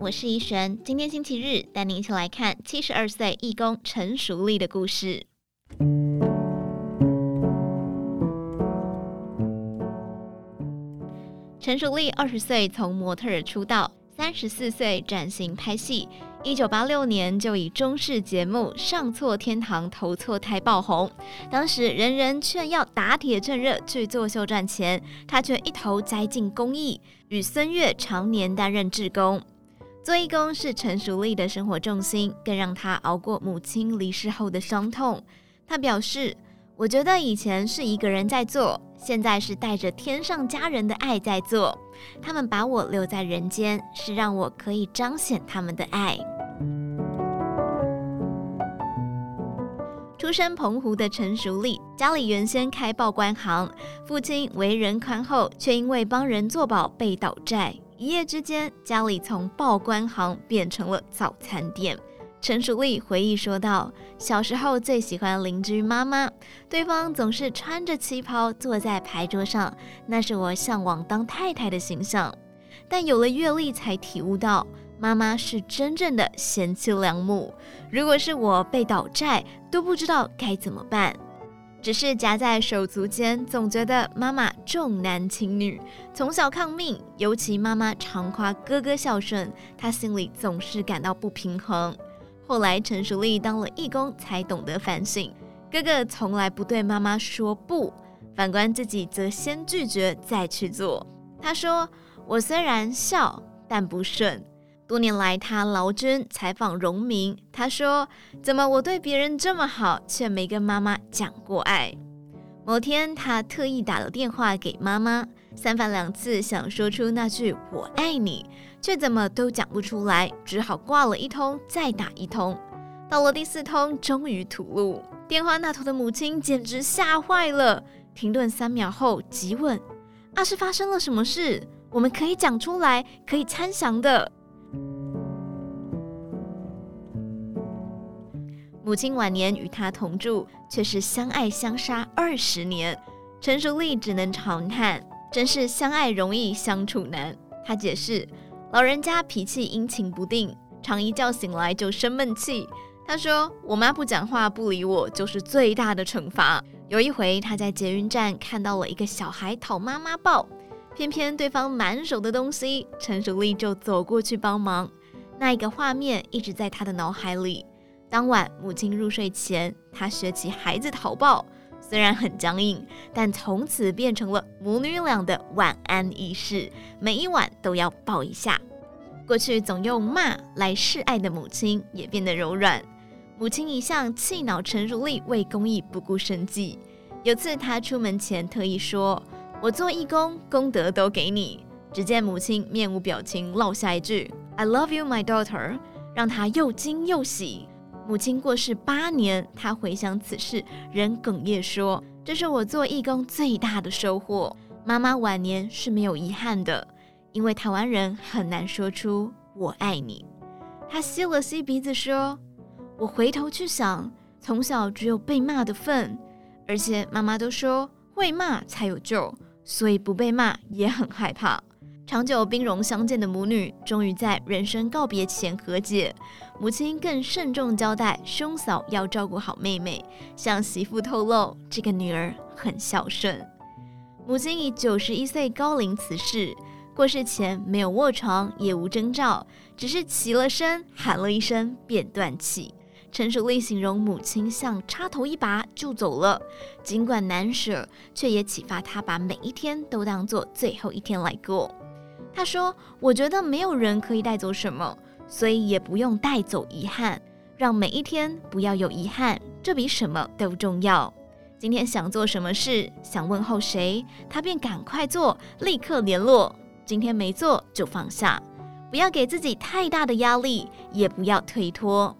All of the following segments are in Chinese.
我是怡璇。今天星期日，带您一起来看七十二岁义工陈淑丽的故事。陈淑丽二十岁从模特儿出道，三十四岁转型拍戏，一九八六年就以中式节目《上错天堂投错胎》爆红。当时人人劝要打铁趁热去作秀赚钱，她却一头栽进公益，与孙越常年担任志工。做义工是陈淑丽的生活重心，更让她熬过母亲离世后的伤痛。她表示。我觉得以前是一个人在做，现在是带着天上家人的爱在做。他们把我留在人间，是让我可以彰显他们的爱。出身澎湖的陈淑丽，家里原先开报关行，父亲为人宽厚，却因为帮人作保被倒债，一夜之间，家里从报关行变成了早餐店。陈淑丽回忆说道：“小时候最喜欢邻居妈妈，对方总是穿着旗袍坐在牌桌上，那是我向往当太太的形象。但有了阅历，才体悟到妈妈是真正的贤妻良母。如果是我被倒债，都不知道该怎么办。只是夹在手足间，总觉得妈妈重男轻女，从小抗命。尤其妈妈常夸哥哥孝顺，她心里总是感到不平衡。”后来，陈淑丽当了义工，才懂得反省。哥哥从来不对妈妈说不，反观自己则先拒绝再去做。他说：“我虽然孝，但不顺。”多年来，他劳军采访荣民，他说：“怎么我对别人这么好，却没跟妈妈讲过爱？”某天，他特意打了电话给妈妈，三番两次想说出那句“我爱你”。却怎么都讲不出来，只好挂了一通，再打一通。到了第四通，终于吐露。电话那头的母亲简直吓坏了，停顿三秒后急问：“啊，是发生了什么事？我们可以讲出来，可以参详的。”母亲晚年与他同住，却是相爱相杀二十年。陈淑丽只能长叹：“真是相爱容易相处难。”他解释。老人家脾气阴晴不定，常一觉醒来就生闷气。他说：“我妈不讲话不理我，就是最大的惩罚。”有一回，他在捷运站看到了一个小孩讨妈妈抱，偏偏对方满手的东西，陈淑丽就走过去帮忙。那一个画面一直在他的脑海里。当晚母亲入睡前，他学起孩子讨抱，虽然很僵硬，但从此变成了母女俩的晚安仪式，每一晚都要抱一下。过去总用骂来示爱的母亲也变得柔软。母亲一向气恼陈如丽为公益不顾生计。有次她出门前特意说：“我做义工，功德都给你。”只见母亲面无表情落下一句 “I love you, my daughter”，让她又惊又喜。母亲过世八年，她回想此事，仍哽咽说：“这是我做义工最大的收获。妈妈晚年是没有遗憾的，因为台湾人很难说出‘我爱你’。”她吸了吸鼻子说：“我回头去想，从小只有被骂的份，而且妈妈都说会骂才有救，所以不被骂也很害怕。”长久兵戎相见的母女，终于在人生告别前和解。母亲更慎重交代兄嫂要照顾好妹妹，向媳妇透露这个女儿很孝顺。母亲以九十一岁高龄辞世，过世前没有卧床，也无征兆，只是起了身，喊了一声便断气。陈淑丽形容母亲像插头一拔就走了，尽管难舍，却也启发她把每一天都当做最后一天来过。他说：“我觉得没有人可以带走什么，所以也不用带走遗憾，让每一天不要有遗憾，这比什么都重要。今天想做什么事，想问候谁，他便赶快做，立刻联络。今天没做就放下，不要给自己太大的压力，也不要推脱。”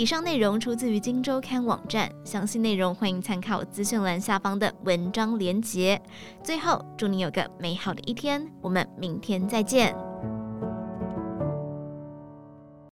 以上内容出自于《金周刊》网站，详细内容欢迎参考资讯栏下方的文章连结。最后，祝你有个美好的一天，我们明天再见。